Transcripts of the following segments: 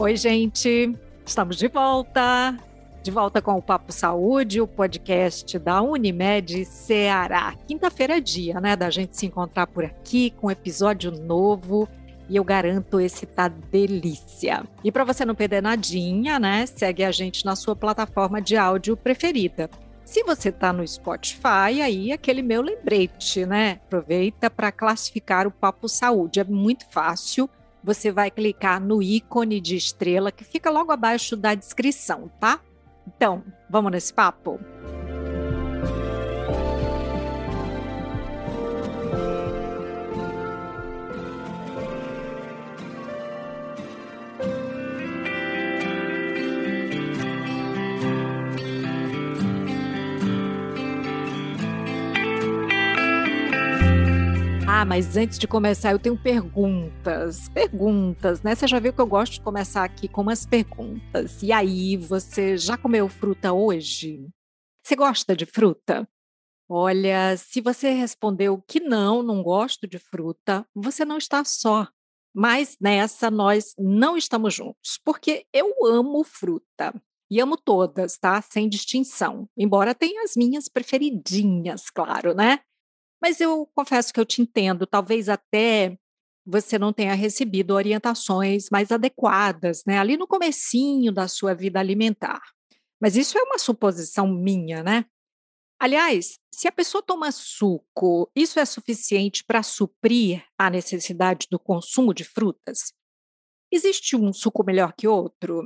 Oi, gente! Estamos de volta! De volta com o Papo Saúde, o podcast da Unimed Ceará. Quinta-feira é dia, né, da gente se encontrar por aqui com um episódio novo e eu garanto esse tá delícia. E para você não perder nadinha, né, segue a gente na sua plataforma de áudio preferida. Se você está no Spotify, aí aquele meu lembrete, né? Aproveita para classificar o Papo Saúde. É muito fácil. Você vai clicar no ícone de estrela que fica logo abaixo da descrição, tá? Então, vamos nesse papo? Ah, mas antes de começar, eu tenho perguntas. Perguntas, né? Você já viu que eu gosto de começar aqui com umas perguntas. E aí, você já comeu fruta hoje? Você gosta de fruta? Olha, se você respondeu que não, não gosto de fruta, você não está só. Mas nessa nós não estamos juntos, porque eu amo fruta. E amo todas, tá? Sem distinção. Embora tenha as minhas preferidinhas, claro, né? Mas eu confesso que eu te entendo, talvez até você não tenha recebido orientações mais adequadas, né, ali no comecinho da sua vida alimentar. Mas isso é uma suposição minha, né? Aliás, se a pessoa toma suco, isso é suficiente para suprir a necessidade do consumo de frutas? Existe um suco melhor que outro?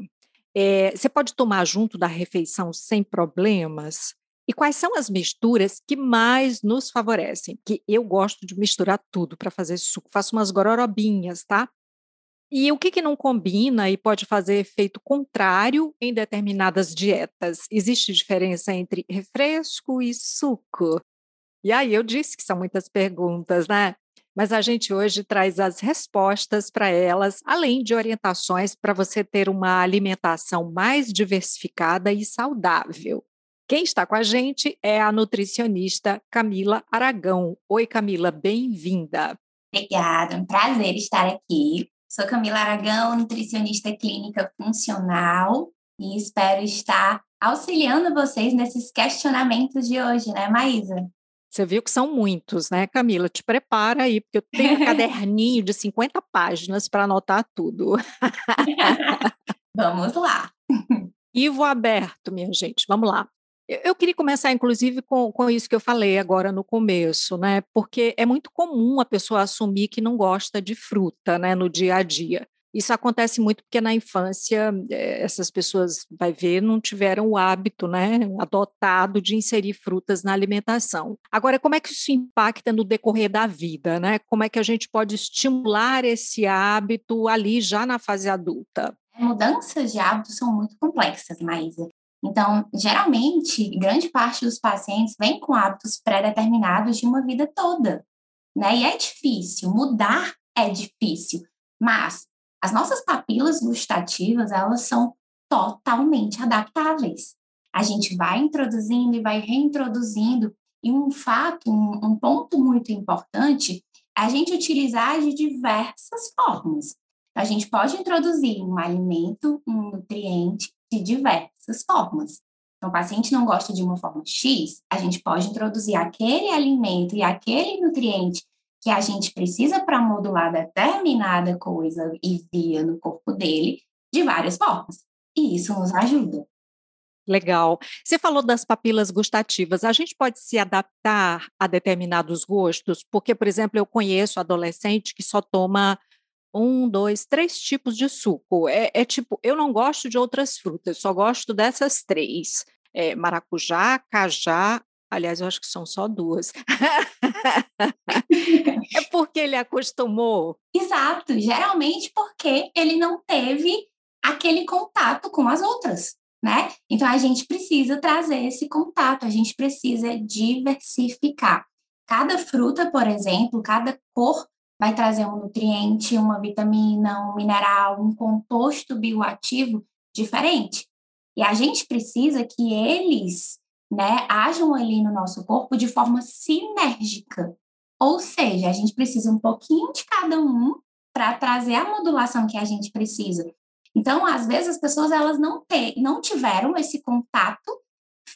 É, você pode tomar junto da refeição sem problemas? E quais são as misturas que mais nos favorecem? Que eu gosto de misturar tudo para fazer suco, faço umas gororobinhas, tá? E o que, que não combina e pode fazer efeito contrário em determinadas dietas? Existe diferença entre refresco e suco? E aí eu disse que são muitas perguntas, né? Mas a gente hoje traz as respostas para elas, além de orientações para você ter uma alimentação mais diversificada e saudável. Quem está com a gente é a nutricionista Camila Aragão. Oi, Camila, bem-vinda. Obrigada, um prazer estar aqui. Sou Camila Aragão, nutricionista clínica funcional e espero estar auxiliando vocês nesses questionamentos de hoje, né, Maísa? Você viu que são muitos, né, Camila? Te prepara aí, porque eu tenho um caderninho de 50 páginas para anotar tudo. Vamos lá. Ivo aberto, minha gente. Vamos lá. Eu queria começar, inclusive, com, com isso que eu falei agora no começo, né? Porque é muito comum a pessoa assumir que não gosta de fruta, né, no dia a dia. Isso acontece muito porque na infância eh, essas pessoas, vai ver, não tiveram o hábito, né, adotado de inserir frutas na alimentação. Agora, como é que isso impacta no decorrer da vida, né? Como é que a gente pode estimular esse hábito ali já na fase adulta? Mudanças de hábitos são muito complexas, Maísa. Então, geralmente, grande parte dos pacientes vem com hábitos pré-determinados de uma vida toda, né? E é difícil, mudar é difícil, mas as nossas papilas gustativas, elas são totalmente adaptáveis. A gente vai introduzindo e vai reintroduzindo, e um fato, um, um ponto muito importante, é a gente utilizar de diversas formas. A gente pode introduzir um alimento, um nutriente, de diversas formas. Então, o paciente não gosta de uma forma X, a gente pode introduzir aquele alimento e aquele nutriente que a gente precisa para modular determinada coisa e via no corpo dele de várias formas. E isso nos ajuda. Legal. Você falou das papilas gustativas. A gente pode se adaptar a determinados gostos? Porque, por exemplo, eu conheço adolescente que só toma um, dois, três tipos de suco. É, é, tipo, eu não gosto de outras frutas, só gosto dessas três: é, maracujá, cajá. Aliás, eu acho que são só duas. é porque ele acostumou. Exato, geralmente porque ele não teve aquele contato com as outras, né? Então a gente precisa trazer esse contato, a gente precisa diversificar. Cada fruta, por exemplo, cada cor vai trazer um nutriente, uma vitamina, um mineral, um composto bioativo diferente. E a gente precisa que eles né, ajam ali no nosso corpo de forma sinérgica. Ou seja, a gente precisa um pouquinho de cada um para trazer a modulação que a gente precisa. Então, às vezes as pessoas elas não ter, não tiveram esse contato,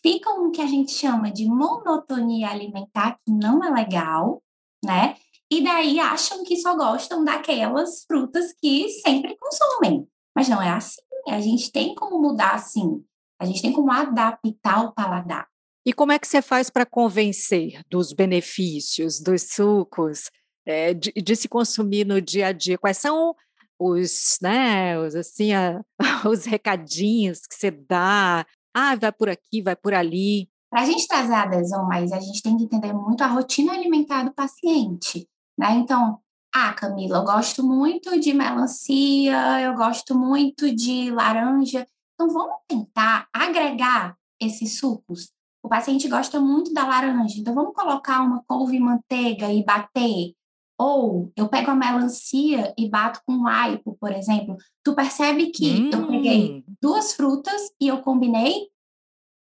ficam no que a gente chama de monotonia alimentar, que não é legal, né? E daí acham que só gostam daquelas frutas que sempre consomem. Mas não é assim. A gente tem como mudar assim. A gente tem como adaptar o paladar. E como é que você faz para convencer dos benefícios dos sucos é, de, de, se consumir no dia a dia? Quais são os, né, os, assim, a, os recadinhos que você dá? Ah, vai por aqui, vai por ali. Para a gente trazer a adesão, mas a gente tem que entender muito a rotina alimentar do paciente, né? Então, ah, Camila, eu gosto muito de melancia, eu gosto muito de laranja. Então, vamos tentar agregar esses sucos o paciente gosta muito da laranja, então vamos colocar uma couve e manteiga e bater. Ou eu pego a melancia e bato com aipo, por exemplo. Tu percebe que hum. eu peguei hum. duas frutas e eu combinei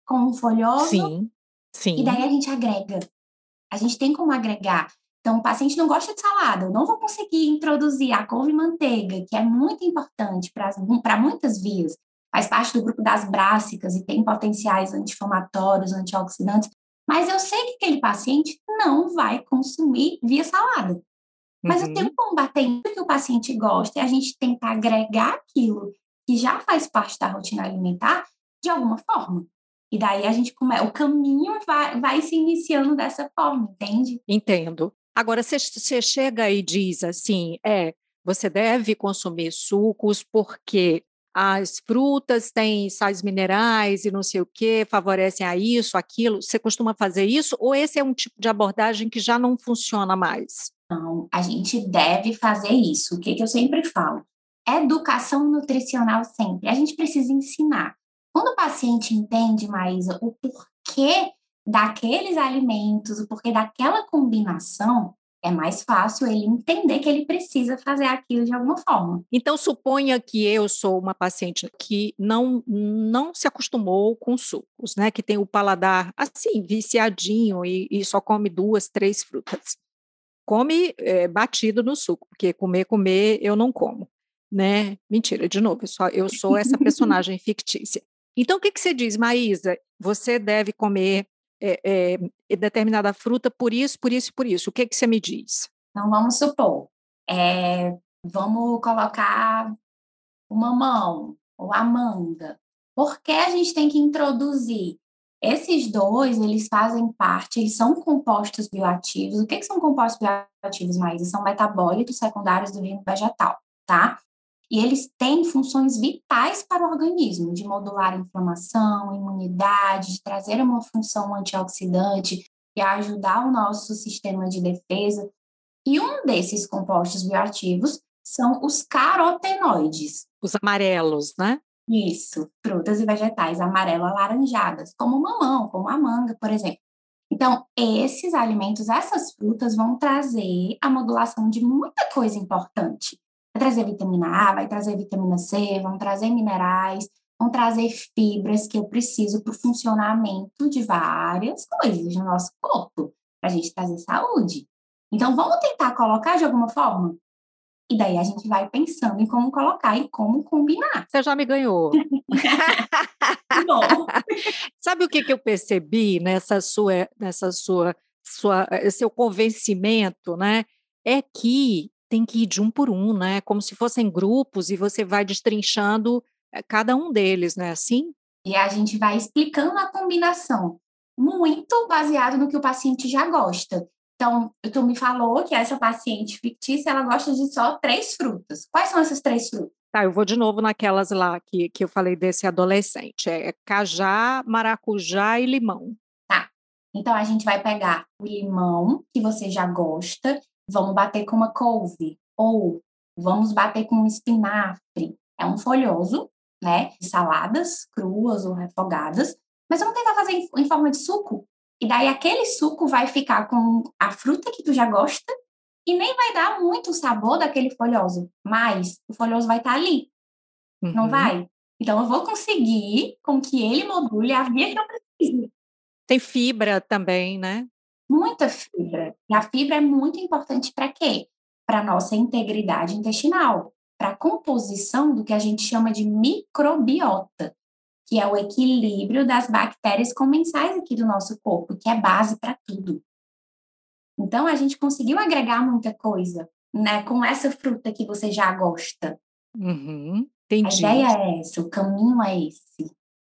com um folhoso. Sim, sim. E daí a gente agrega. A gente tem como agregar. Então, o paciente não gosta de salada, eu não vou conseguir introduzir a couve e manteiga, que é muito importante para muitas vias faz parte do grupo das brássicas e tem potenciais anti-inflamatórios, antioxidantes, mas eu sei que aquele paciente não vai consumir via salada. Mas uhum. eu tenho como bater o que o paciente gosta e a gente tentar agregar aquilo que já faz parte da rotina alimentar de alguma forma. E daí a gente começa, o caminho vai, vai se iniciando dessa forma, entende? Entendo. Agora, você chega e diz assim, é, você deve consumir sucos porque as frutas têm sais minerais e não sei o que, favorecem a isso, aquilo. Você costuma fazer isso? Ou esse é um tipo de abordagem que já não funciona mais? Não, a gente deve fazer isso. O que, que eu sempre falo? Educação nutricional sempre. A gente precisa ensinar. Quando o paciente entende mais o porquê daqueles alimentos, o porquê daquela combinação, é mais fácil ele entender que ele precisa fazer aquilo de alguma forma. Então, suponha que eu sou uma paciente que não, não se acostumou com sucos, né? Que tem o paladar assim, viciadinho e, e só come duas, três frutas. Come é, batido no suco, porque comer, comer, eu não como, né? Mentira, de novo, eu, só, eu sou essa personagem fictícia. Então, o que, que você diz, Maísa? Você deve comer é, é, determinada fruta por isso, por isso por isso. O que, que você me diz? Então, vamos supor, é, vamos colocar o mamão ou a manga. Por que a gente tem que introduzir? Esses dois, eles fazem parte, eles são compostos bioativos. O que, que são compostos bioativos, mais? São metabólitos secundários do reino vegetal, tá? E eles têm funções vitais para o organismo, de modular a inflamação, imunidade, de trazer uma função antioxidante e ajudar o nosso sistema de defesa. E um desses compostos bioativos são os carotenoides. Os amarelos, né? Isso, frutas e vegetais amarelo-alaranjadas, como o mamão, como a manga, por exemplo. Então, esses alimentos, essas frutas vão trazer a modulação de muita coisa importante. Vai trazer vitamina A, vai trazer vitamina C, vão trazer minerais, vão trazer fibras que eu preciso para o funcionamento de várias coisas no nosso corpo, para a gente trazer saúde. Então, vamos tentar colocar de alguma forma? E daí a gente vai pensando em como colocar e como combinar. Você já me ganhou. Sabe o que, que eu percebi nessa sua, nessa sua, sua, seu convencimento, né? É que tem que ir de um por um, né? Como se fossem grupos e você vai destrinchando eh, cada um deles, né? Assim? E a gente vai explicando a combinação, muito baseado no que o paciente já gosta. Então, tu me falou que essa paciente fictícia, ela gosta de só três frutas. Quais são essas três frutas? Tá, eu vou de novo naquelas lá que, que eu falei desse adolescente. É cajá, maracujá e limão. Tá. Então, a gente vai pegar o limão, que você já gosta, vamos bater com uma couve, ou vamos bater com um espinafre. É um folhoso, né? Saladas cruas ou refogadas, mas vamos tentar fazer em, em forma de suco. E daí aquele suco vai ficar com a fruta que tu já gosta e nem vai dar muito sabor daquele folhoso, mas o folhoso vai estar tá ali, uhum. não vai? Então eu vou conseguir com que ele module a via que eu preciso. Tem fibra também, né? Muita fibra. E a fibra é muito importante para quê? Para nossa integridade intestinal, para a composição do que a gente chama de microbiota, que é o equilíbrio das bactérias comensais aqui do nosso corpo, que é base para tudo. Então, a gente conseguiu agregar muita coisa, né, com essa fruta que você já gosta. Uhum, entendi. A ideia é essa, o caminho é esse.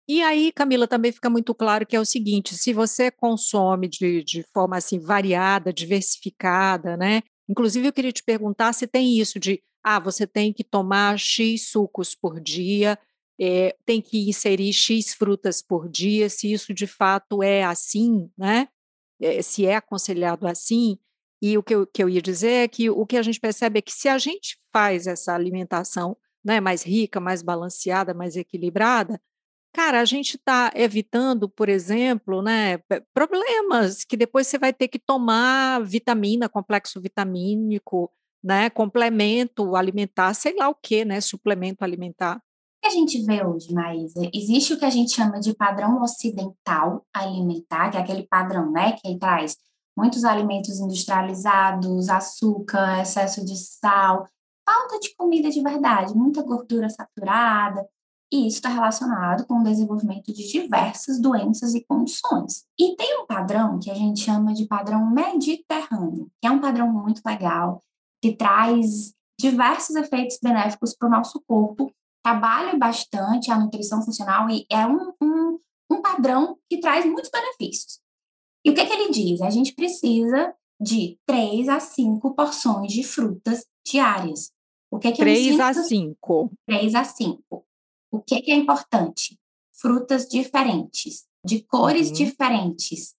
E aí, Camila, também fica muito claro que é o seguinte: se você consome de, de forma assim variada, diversificada, né? Inclusive, eu queria te perguntar se tem isso de ah, você tem que tomar X sucos por dia, é, tem que inserir X frutas por dia, se isso de fato é assim, né? É, se é aconselhado assim. E o que eu, que eu ia dizer é que o que a gente percebe é que se a gente faz essa alimentação né, mais rica, mais balanceada, mais equilibrada, cara, a gente está evitando, por exemplo, né, problemas que depois você vai ter que tomar vitamina, complexo vitamínico, né, complemento alimentar, sei lá o que, né, suplemento alimentar que a gente vê hoje, Maísa? Existe o que a gente chama de padrão ocidental alimentar, que é aquele padrão, né, que traz muitos alimentos industrializados, açúcar, excesso de sal, falta de comida de verdade, muita gordura saturada, e isso está relacionado com o desenvolvimento de diversas doenças e condições. E tem um padrão que a gente chama de padrão mediterrâneo, que é um padrão muito legal, que traz diversos efeitos benéficos para o nosso corpo trabalha bastante a nutrição funcional e é um, um, um padrão que traz muitos benefícios. E o que, que ele diz? A gente precisa de 3 a 5 porções de frutas diárias. O que, que 3 a 5. 3 a 5. O que, que é importante? Frutas diferentes, de cores uhum. diferentes.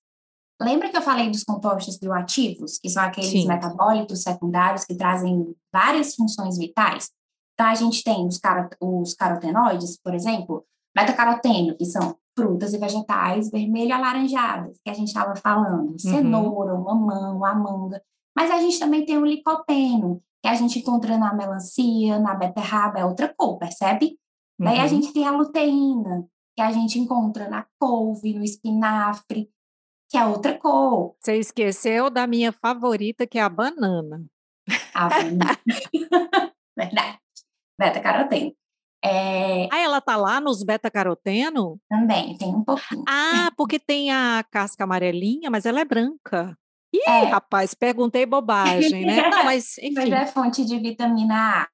Lembra que eu falei dos compostos bioativos, que são aqueles Sim. metabólitos secundários que trazem várias funções vitais? Então, a gente tem os, carot os carotenoides, por exemplo, beta-caroteno, que são frutas e vegetais vermelho alaranjadas, que a gente estava falando, uhum. cenoura, mamão, a manga. Mas a gente também tem o licopeno, que a gente encontra na melancia, na beterraba, é outra cor, percebe? Uhum. Daí a uhum. gente tem a luteína, que a gente encontra na couve, no espinafre, que é outra cor. Você esqueceu da minha favorita, que é a banana. A banana. Verdade beta-caroteno. É... Ah, ela tá lá nos beta-caroteno? Também, tem um pouquinho. Ah, porque tem a casca amarelinha, mas ela é branca. Ih, é. rapaz, perguntei bobagem, né? Não, mas, enfim. Mas é fonte de vitamina A.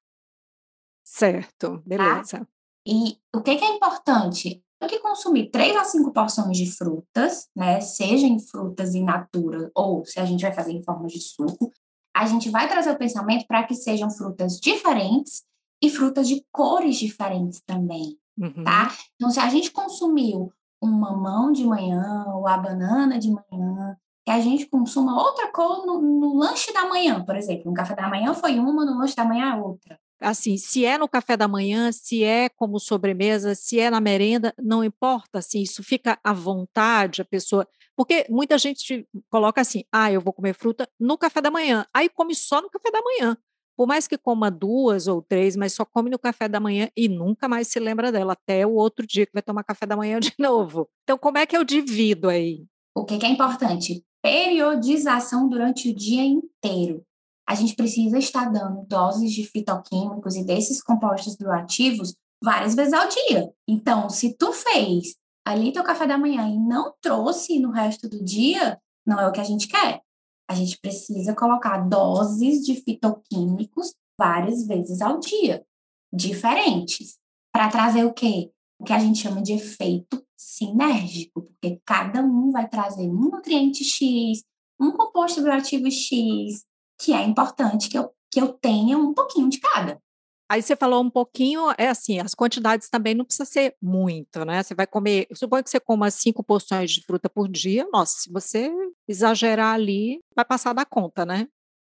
Certo, tá? beleza. Tá? E o que, que é importante? Tem que consumir 3 a 5 porções de frutas, né? Seja em frutas in natura ou se a gente vai fazer em forma de suco. A gente vai trazer o pensamento para que sejam frutas diferentes e frutas de cores diferentes também, uhum. tá? Então, se a gente consumiu um mamão de manhã ou a banana de manhã, que a gente consuma outra cor no, no lanche da manhã, por exemplo. No café da manhã foi uma, no lanche da manhã é outra. Assim, se é no café da manhã, se é como sobremesa, se é na merenda, não importa, assim, isso fica à vontade, a pessoa. Porque muita gente coloca assim, ah, eu vou comer fruta no café da manhã, aí come só no café da manhã por mais que coma duas ou três, mas só come no café da manhã e nunca mais se lembra dela, até o outro dia que vai tomar café da manhã de novo. Então, como é que eu divido aí? O que, é importante? Periodização durante o dia inteiro. A gente precisa estar dando doses de fitoquímicos e desses compostos bioativos várias vezes ao dia. Então, se tu fez ali teu café da manhã e não trouxe no resto do dia, não é o que a gente quer a gente precisa colocar doses de fitoquímicos várias vezes ao dia, diferentes, para trazer o quê? O que a gente chama de efeito sinérgico, porque cada um vai trazer um nutriente X, um composto bioativo X, que é importante que eu, que eu tenha um pouquinho de cada. Aí você falou um pouquinho, é assim, as quantidades também não precisa ser muito, né? Você vai comer, suponho que você coma cinco porções de fruta por dia. Nossa, se você exagerar ali, vai passar da conta, né?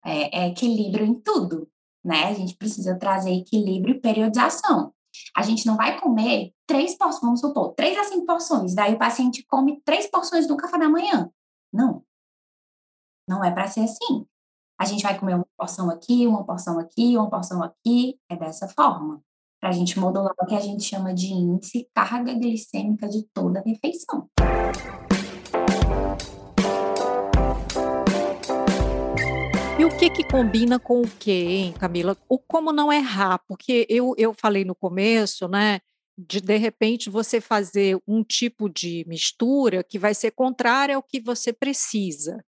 É, é equilíbrio em tudo, né? A gente precisa trazer equilíbrio e periodização. A gente não vai comer três porções, vamos supor, três a cinco porções, daí o paciente come três porções do café da manhã. Não. Não é para ser assim. A gente vai comer uma porção aqui, uma porção aqui, uma porção aqui, é dessa forma, para a gente modular o que a gente chama de índice carga glicêmica de toda a refeição. E o que que combina com o quê, hein, Camila? O como não errar, porque eu, eu falei no começo, né, de de repente você fazer um tipo de mistura que vai ser contrária ao que você precisa.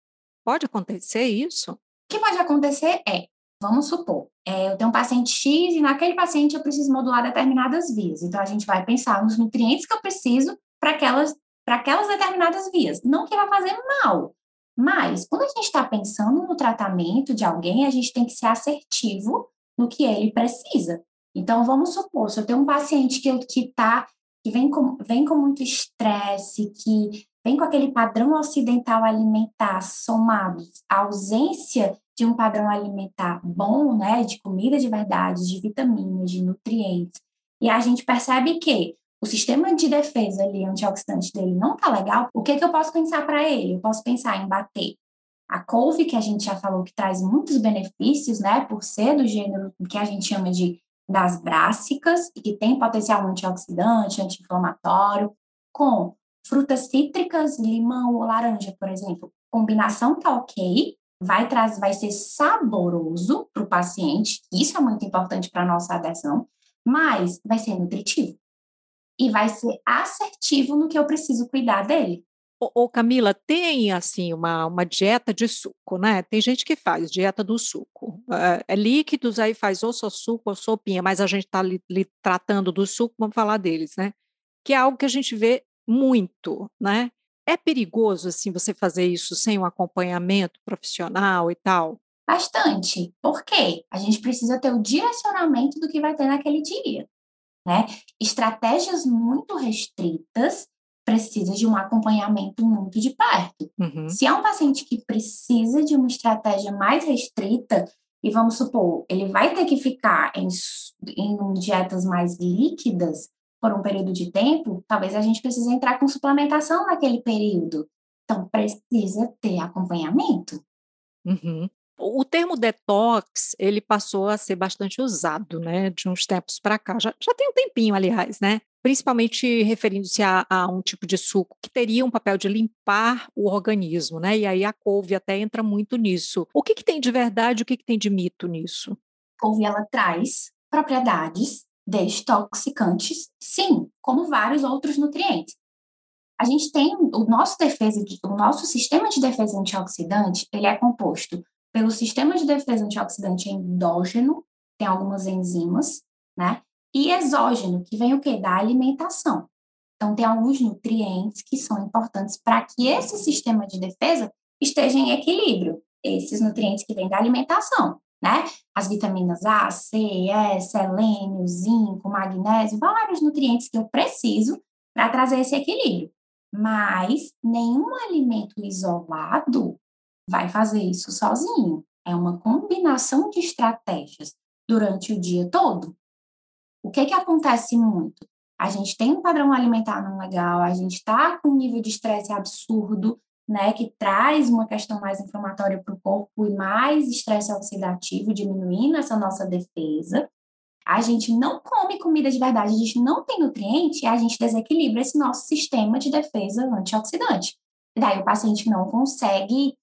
Pode acontecer isso? Que pode acontecer é, vamos supor, é, eu tenho um paciente X e naquele paciente eu preciso modular determinadas vias. Então a gente vai pensar nos nutrientes que eu preciso para aquelas, aquelas determinadas vias. Não que vai fazer mal, mas quando a gente está pensando no tratamento de alguém, a gente tem que ser assertivo no que ele precisa. Então, vamos supor, se eu tenho um paciente que, que, tá, que vem, com, vem com muito estresse, que vem com aquele padrão ocidental alimentar somado à ausência de um padrão alimentar bom, né, de comida de verdade, de vitaminas, de nutrientes, e a gente percebe que o sistema de defesa ali, antioxidante dele não tá legal, o que, que eu posso pensar para ele? Eu posso pensar em bater a couve, que a gente já falou que traz muitos benefícios, né, por ser do gênero que a gente chama de das brássicas e que tem potencial antioxidante, anti-inflamatório, com frutas cítricas, limão ou laranja, por exemplo. Combinação tá ok, vai trazer, vai ser saboroso para o paciente, isso é muito importante para nossa adesão, mas vai ser nutritivo e vai ser assertivo no que eu preciso cuidar dele. Ô, Camila, tem assim uma, uma dieta de suco, né? Tem gente que faz dieta do suco. É, é líquidos, aí faz ou só suco ou sopinha, mas a gente está tratando do suco, vamos falar deles, né? Que é algo que a gente vê muito, né? É perigoso assim você fazer isso sem um acompanhamento profissional e tal? Bastante. Por quê? A gente precisa ter o direcionamento do que vai ter naquele dia né? Estratégias muito restritas precisa de um acompanhamento muito de perto. Uhum. Se é um paciente que precisa de uma estratégia mais restrita, e vamos supor, ele vai ter que ficar em, em dietas mais líquidas por um período de tempo, talvez a gente precise entrar com suplementação naquele período. Então, precisa ter acompanhamento. Uhum. O termo detox, ele passou a ser bastante usado, né, de uns tempos para cá. Já, já tem um tempinho, aliás, né? Principalmente referindo-se a, a, um tipo de suco que teria um papel de limpar o organismo, né? E aí a couve até entra muito nisso. O que, que tem de verdade, o que, que tem de mito nisso? A couve, ela traz propriedades detoxicantes, sim, como vários outros nutrientes. A gente tem o nosso defesa, o nosso sistema de defesa antioxidante, ele é composto pelo sistema de defesa antioxidante endógeno, tem algumas enzimas, né? E exógeno, que vem o quê? Da alimentação. Então, tem alguns nutrientes que são importantes para que esse sistema de defesa esteja em equilíbrio. Esses nutrientes que vêm da alimentação, né? As vitaminas A, C, E, selênio, zinco, magnésio, vários nutrientes que eu preciso para trazer esse equilíbrio. Mas nenhum alimento isolado vai fazer isso sozinho. É uma combinação de estratégias durante o dia todo. O que que acontece muito? A gente tem um padrão alimentar não legal, a gente está com um nível de estresse absurdo, né, que traz uma questão mais inflamatória para o corpo e mais estresse oxidativo, diminuindo essa nossa defesa. A gente não come comida de verdade, a gente não tem nutriente e a gente desequilibra esse nosso sistema de defesa antioxidante. Daí o paciente não consegue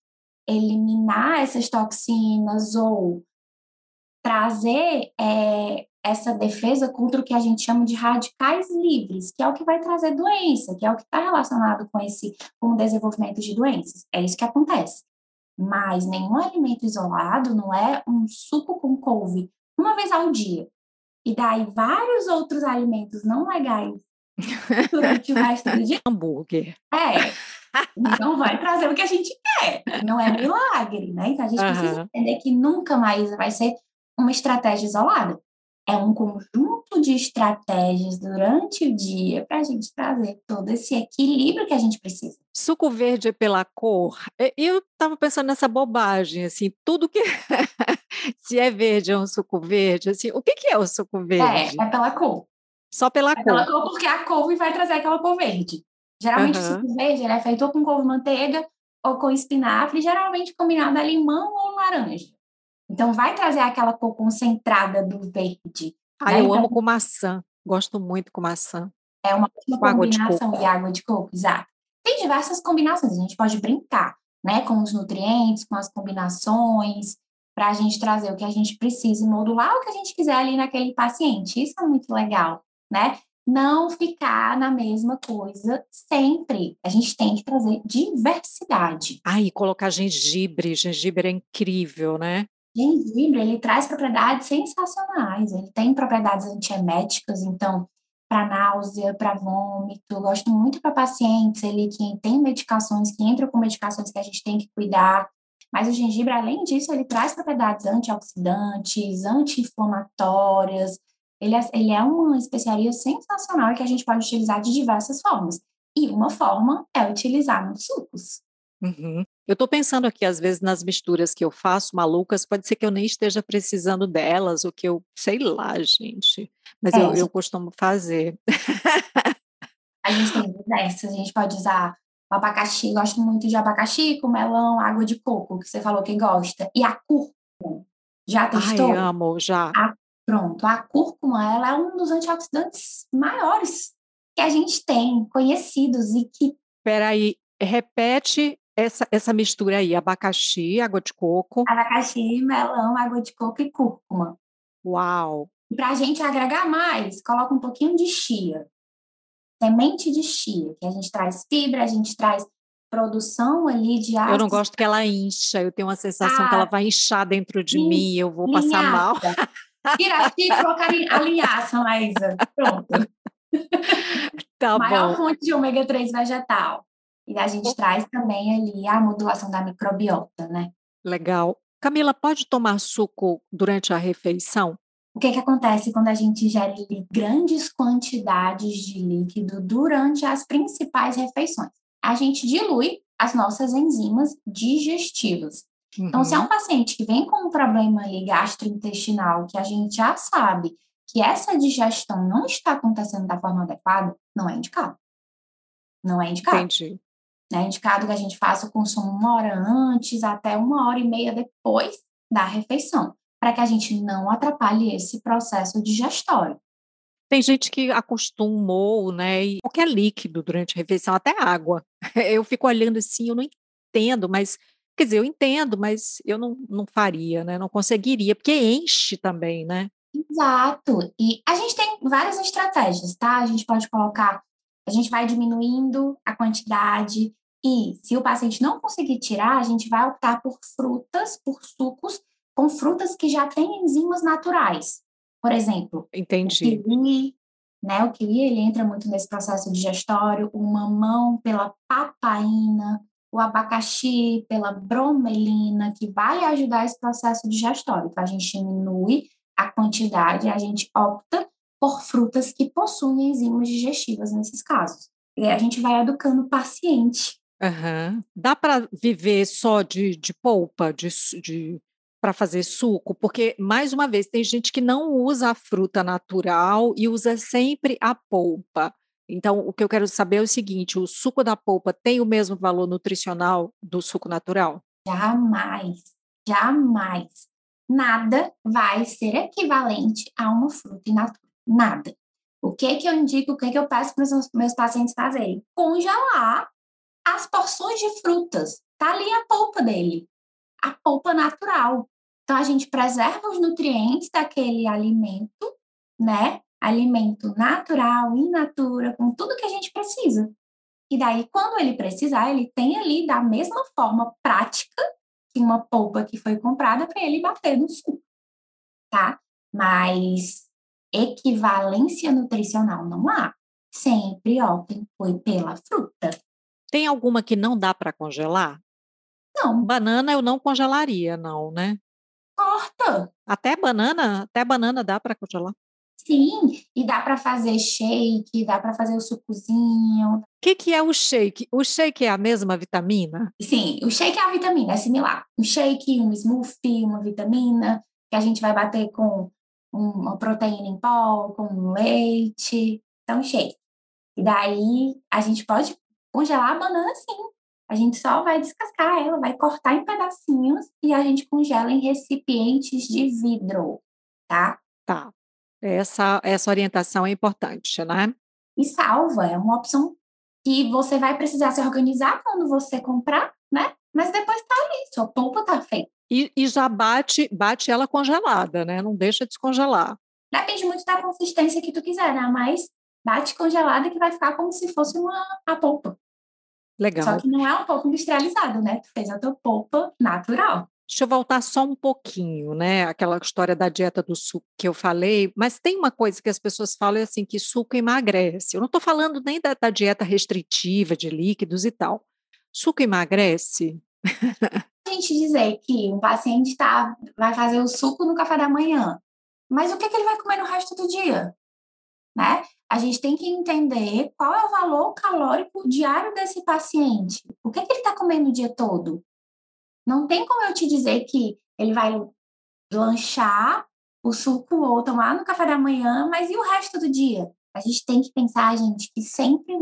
eliminar essas toxinas ou trazer é, essa defesa contra o que a gente chama de radicais livres, que é o que vai trazer doença, que é o que está relacionado com esse com o desenvolvimento de doenças. É isso que acontece. Mas nenhum alimento isolado não é um suco com couve uma vez ao dia. E daí vários outros alimentos não legais durante o resto do dia. Hambúrguer. É, não vai trazer o que a gente quer. Não é milagre, né? Então a gente uhum. precisa entender que nunca mais vai ser uma estratégia isolada. É um conjunto de estratégias durante o dia para a gente trazer todo esse equilíbrio que a gente precisa. Suco verde é pela cor. Eu estava pensando nessa bobagem, assim, tudo que se é verde é um suco verde, assim, o que, que é o suco verde? É, é pela cor. Só pela é cor. Pela cor, porque a couve vai trazer aquela cor verde. Geralmente uhum. o suco verde é feito ou com couve-manteiga ou com espinafre, geralmente combinado a limão ou laranja. Então vai trazer aquela cor concentrada do verde. Ah, né? eu então, amo com maçã. Gosto muito com maçã. É uma ótima combinação de, de água de coco, exato. Tem diversas combinações, a gente pode brincar, né, com os nutrientes, com as combinações. para a gente trazer o que a gente precisa e modular o que a gente quiser ali naquele paciente. Isso é muito legal, né? Não ficar na mesma coisa sempre. A gente tem que trazer diversidade. Ai, colocar gengibre, gengibre é incrível, né? Gengibre, ele traz propriedades sensacionais. Ele tem propriedades antieméticas, então para náusea, para vômito. Eu gosto muito para pacientes ali que têm medicações, que entram com medicações que a gente tem que cuidar. Mas o gengibre, além disso, ele traz propriedades antioxidantes, anti-inflamatórias. Ele é, ele é uma especiaria sensacional que a gente pode utilizar de diversas formas. E uma forma é utilizar nos sucos. Uhum. Eu estou pensando aqui, às vezes, nas misturas que eu faço malucas, pode ser que eu nem esteja precisando delas, ou que eu, sei lá, gente. Mas é. eu, eu costumo fazer. A gente tem diversas, a gente pode usar abacaxi, gosto muito de abacaxi com melão, água de coco, que você falou que gosta. E a cúrcuma, já testou? Ai, amo, já. A, pronto, a cúrcuma, ela é um dos antioxidantes maiores que a gente tem, conhecidos e que... Peraí, repete essa, essa mistura aí, abacaxi, água de coco. Abacaxi, melão, água de coco e cúrcuma. Uau! E para a gente agregar mais, coloca um pouquinho de chia. Semente de chia, que a gente traz fibra, a gente traz produção ali de ácido. Eu não gosto que ela incha, eu tenho uma sensação ah, que ela vai inchar dentro de linhaça. mim, eu vou linhaça. passar mal. Tira e colocar a linhaça, Maísa. Pronto. Tá Maior bom. fonte de ômega 3 vegetal. E a gente traz também ali a modulação da microbiota, né? Legal. Camila, pode tomar suco durante a refeição? O que, que acontece quando a gente ingere grandes quantidades de líquido durante as principais refeições? A gente dilui as nossas enzimas digestivas. Uhum. Então, se é um uhum. paciente que vem com um problema ali gastrointestinal, que a gente já sabe que essa digestão não está acontecendo da forma adequada, não é indicado. Não é indicado. Entendi. É indicado que a gente faça o consumo uma hora antes até uma hora e meia depois da refeição, para que a gente não atrapalhe esse processo digestório. Tem gente que acostumou, né? E qualquer líquido durante a refeição, até água. Eu fico olhando assim, eu não entendo, mas quer dizer, eu entendo, mas eu não, não faria, né? Não conseguiria, porque enche também, né? Exato. E a gente tem várias estratégias, tá? A gente pode colocar a gente vai diminuindo a quantidade e se o paciente não conseguir tirar, a gente vai optar por frutas, por sucos com frutas que já têm enzimas naturais. Por exemplo, Entendi. o kiwi, né? O kiwi ele entra muito nesse processo digestório, o mamão pela papaina, o abacaxi pela bromelina, que vai ajudar esse processo digestório. Então, a gente diminui a quantidade, a gente opta por frutas que possuem enzimas digestivas nesses casos. E a gente vai educando o paciente. Uhum. Dá para viver só de, de polpa, de, de para fazer suco? Porque, mais uma vez, tem gente que não usa a fruta natural e usa sempre a polpa. Então, o que eu quero saber é o seguinte: o suco da polpa tem o mesmo valor nutricional do suco natural? Jamais, jamais. Nada vai ser equivalente a uma fruta in natura. Nada. O que que eu indico, o que que eu peço para os meus pacientes fazerem? Congelar as porções de frutas. Tá ali a polpa dele, a polpa natural. Então a gente preserva os nutrientes daquele alimento, né? Alimento natural, in natura, com tudo que a gente precisa. E daí, quando ele precisar, ele tem ali da mesma forma prática que uma polpa que foi comprada para ele bater no suco, tá? Mas equivalência nutricional não há. Sempre optem pela fruta. Tem alguma que não dá para congelar? Não. Banana eu não congelaria, não, né? Corta. Até banana, até banana dá para congelar. Sim, e dá para fazer shake, dá para fazer o sucozinho. O que, que é o shake? O shake é a mesma vitamina? Sim, o shake é a vitamina, é similar. Um shake, um smoothie, uma vitamina, que a gente vai bater com uma proteína em pó, com leite, então shake. E daí a gente pode congelar a banana sim. A gente só vai descascar ela, vai cortar em pedacinhos e a gente congela em recipientes de vidro, tá? Tá. Essa, essa orientação é importante, né? E salva, é uma opção que você vai precisar se organizar quando você comprar, né? Mas depois tá ali, sua polpa tá feita. E, e já bate, bate ela congelada, né? Não deixa descongelar. Depende muito da consistência que tu quiser, né? Mas bate congelada que vai ficar como se fosse uma a polpa. Legal. Só que não é um pouco industrializado, né? Tu fez a tua polpa natural. Deixa eu voltar só um pouquinho, né? Aquela história da dieta do suco que eu falei, mas tem uma coisa que as pessoas falam assim, que suco emagrece. Eu não estou falando nem da, da, dieta restritiva de líquidos e tal. Suco emagrece? Gente dizer que um paciente tá, vai fazer o suco no café da manhã, mas o que, que ele vai comer no resto do dia? Né? A gente tem que entender qual é o valor calórico diário desse paciente. O que, que ele está comendo o dia todo? Não tem como eu te dizer que ele vai lanchar o suco ou tomar no café da manhã, mas e o resto do dia? A gente tem que pensar, gente, que sempre,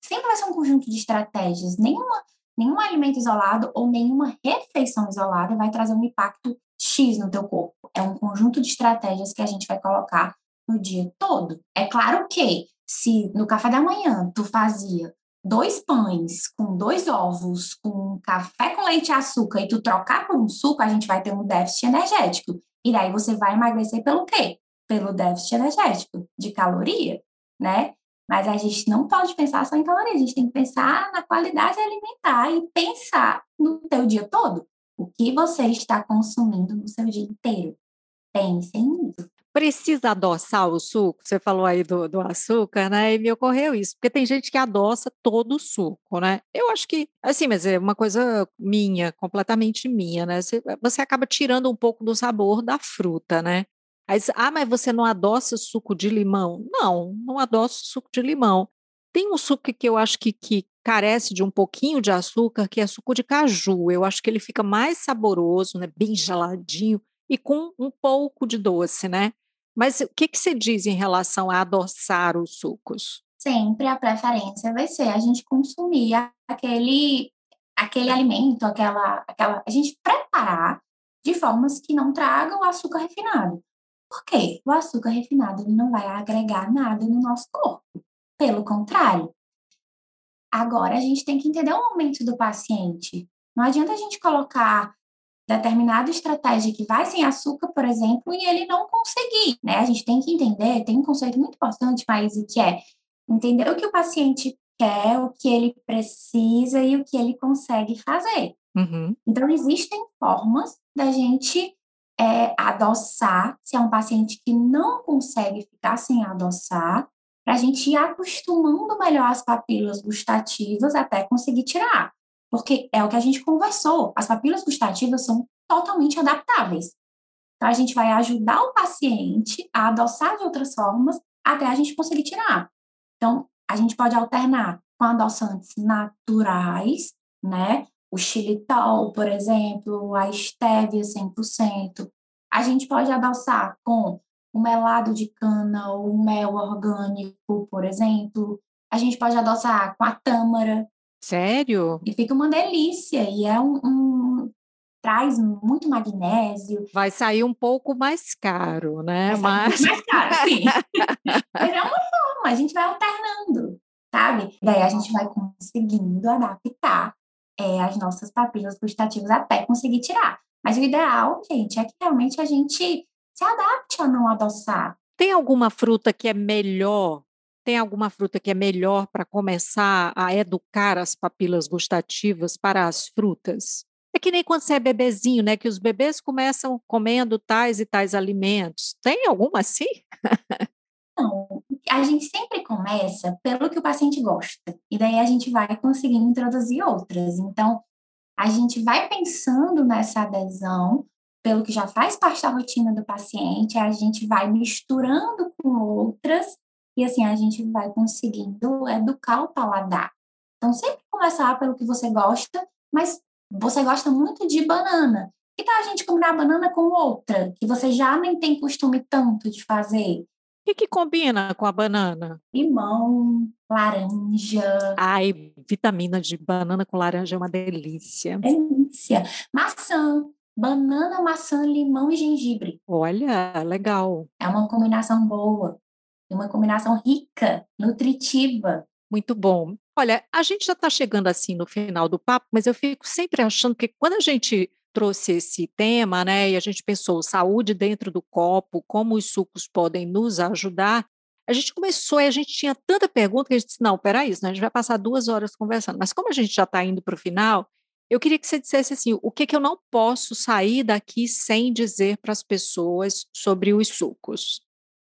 sempre vai ser um conjunto de estratégias. Nenhuma, nenhum alimento isolado ou nenhuma refeição isolada vai trazer um impacto X no teu corpo. É um conjunto de estratégias que a gente vai colocar no dia todo. É claro que se no café da manhã tu fazia dois pães com dois ovos, com café com leite e açúcar e tu trocar por um suco, a gente vai ter um déficit energético. E daí você vai emagrecer pelo quê? Pelo déficit energético de caloria, né? Mas a gente não pode pensar só em caloria, a gente tem que pensar na qualidade alimentar e pensar no teu dia todo. O que você está consumindo no seu dia inteiro? Pensem nisso precisa adoçar o suco? Você falou aí do, do, açúcar, né? E me ocorreu isso, porque tem gente que adoça todo o suco, né? Eu acho que, assim, mas é uma coisa minha, completamente minha, né? Você, você acaba tirando um pouco do sabor da fruta, né? Aí, ah, mas você não adoça suco de limão? Não, não adoço suco de limão. Tem um suco que eu acho que, que carece de um pouquinho de açúcar, que é suco de caju. Eu acho que ele fica mais saboroso, né? Bem geladinho e com um pouco de doce, né? Mas o que, que você diz em relação a adoçar os sucos? Sempre a preferência vai ser a gente consumir aquele, aquele alimento, aquela, aquela. A gente preparar de formas que não tragam açúcar refinado. Por quê? O açúcar refinado ele não vai agregar nada no nosso corpo. Pelo contrário. Agora a gente tem que entender o momento do paciente. Não adianta a gente colocar determinada estratégia que vai sem açúcar, por exemplo, e ele não conseguir, né? A gente tem que entender, tem um conceito muito importante, mas que é entender o que o paciente quer, o que ele precisa e o que ele consegue fazer. Uhum. Então, existem formas da gente é, adoçar, se é um paciente que não consegue ficar sem adoçar, para a gente ir acostumando melhor as papilas gustativas até conseguir tirar. Porque é o que a gente conversou, as papilas gustativas são totalmente adaptáveis. Então, a gente vai ajudar o paciente a adoçar de outras formas até a gente conseguir tirar. Então, a gente pode alternar com adoçantes naturais, né? O xilitol, por exemplo, a estévia 100%. A gente pode adoçar com o melado de cana ou mel orgânico, por exemplo. A gente pode adoçar com a tâmara, Sério? E fica uma delícia. E é um, um, traz muito magnésio. Vai sair um pouco mais caro, né? Mas... Um mais caro, sim. Mas é uma forma, a gente vai alternando, sabe? Daí a gente vai conseguindo adaptar é, as nossas papilas gustativas até conseguir tirar. Mas o ideal, gente, é que realmente a gente se adapte a não adoçar. Tem alguma fruta que é melhor tem alguma fruta que é melhor para começar a educar as papilas gustativas para as frutas? É que nem quando você é bebezinho, né? Que os bebês começam comendo tais e tais alimentos. Tem alguma assim? Não, a gente sempre começa pelo que o paciente gosta. E daí a gente vai conseguindo introduzir outras. Então, a gente vai pensando nessa adesão pelo que já faz parte da rotina do paciente, a gente vai misturando com outras e assim a gente vai conseguindo educar o paladar. Então, sempre começar pelo que você gosta, mas você gosta muito de banana. Que tal a gente combinar banana com outra, que você já nem tem costume tanto de fazer? O que, que combina com a banana? Limão, laranja. Ai, vitamina de banana com laranja é uma delícia. Delícia. Maçã. Banana, maçã, limão e gengibre. Olha, legal. É uma combinação boa uma combinação rica, nutritiva. Muito bom. Olha, a gente já está chegando assim no final do papo, mas eu fico sempre achando que quando a gente trouxe esse tema, né, e a gente pensou saúde dentro do copo, como os sucos podem nos ajudar, a gente começou e a gente tinha tanta pergunta que a gente disse, não, peraí, isso, a gente vai passar duas horas conversando. Mas como a gente já está indo para o final, eu queria que você dissesse assim, o que, que eu não posso sair daqui sem dizer para as pessoas sobre os sucos?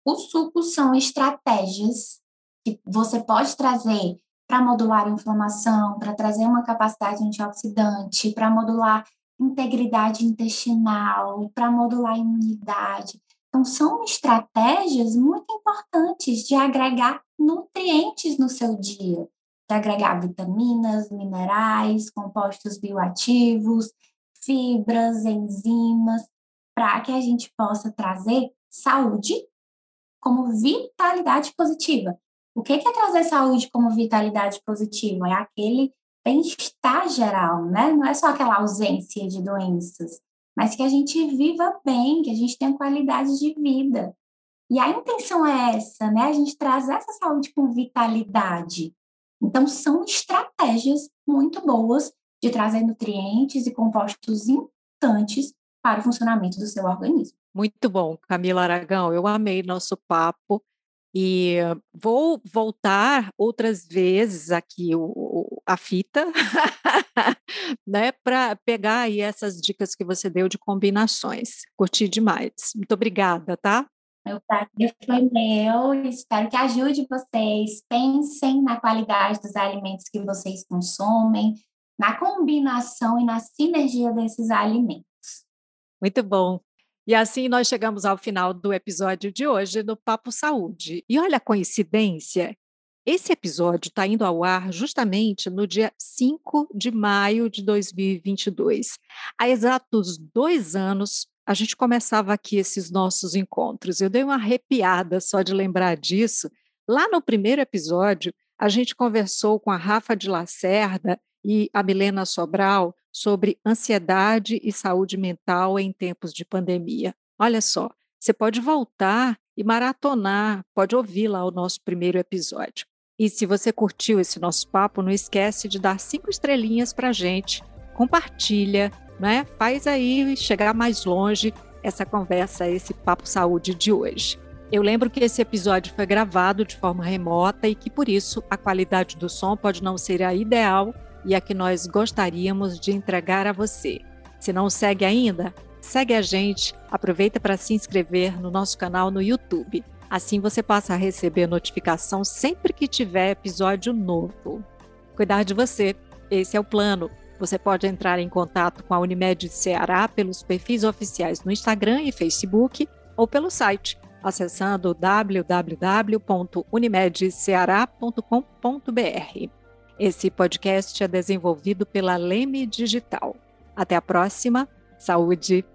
Os sucos são estratégias que você pode trazer para modular a inflamação, para trazer uma capacidade antioxidante, para modular integridade intestinal, para modular a imunidade. Então, são estratégias muito importantes de agregar nutrientes no seu dia, de agregar vitaminas, minerais, compostos bioativos, fibras, enzimas, para que a gente possa trazer saúde como vitalidade positiva. O que é trazer saúde como vitalidade positiva? É aquele bem-estar geral, né? Não é só aquela ausência de doenças, mas que a gente viva bem, que a gente tenha qualidade de vida. E a intenção é essa, né? A gente traz essa saúde com vitalidade. Então, são estratégias muito boas de trazer nutrientes e compostos importantes para o funcionamento do seu organismo. Muito bom, Camila Aragão. Eu amei nosso papo. E vou voltar outras vezes aqui o, a fita, né, para pegar aí essas dicas que você deu de combinações. Curti demais. Muito obrigada, tá? Meu prazer foi meu. Espero que ajude vocês. Pensem na qualidade dos alimentos que vocês consomem, na combinação e na sinergia desses alimentos. Muito bom. E assim nós chegamos ao final do episódio de hoje do Papo Saúde. E olha a coincidência, esse episódio está indo ao ar justamente no dia 5 de maio de 2022. Há exatos dois anos, a gente começava aqui esses nossos encontros. Eu dei uma arrepiada só de lembrar disso. Lá no primeiro episódio, a gente conversou com a Rafa de Lacerda e a Milena Sobral sobre ansiedade e saúde mental em tempos de pandemia. Olha só, você pode voltar e maratonar, pode ouvir lá o nosso primeiro episódio. E se você curtiu esse nosso papo, não esquece de dar cinco estrelinhas para gente, compartilha, né? Faz aí chegar mais longe essa conversa, esse papo saúde de hoje. Eu lembro que esse episódio foi gravado de forma remota e que por isso a qualidade do som pode não ser a ideal, e a que nós gostaríamos de entregar a você. Se não segue ainda, segue a gente, aproveita para se inscrever no nosso canal no YouTube. Assim você passa a receber notificação sempre que tiver episódio novo. Cuidar de você, esse é o plano. Você pode entrar em contato com a Unimed Ceará pelos perfis oficiais no Instagram e Facebook ou pelo site, acessando www.unimedceará.com.br. Esse podcast é desenvolvido pela Leme Digital. Até a próxima. Saúde!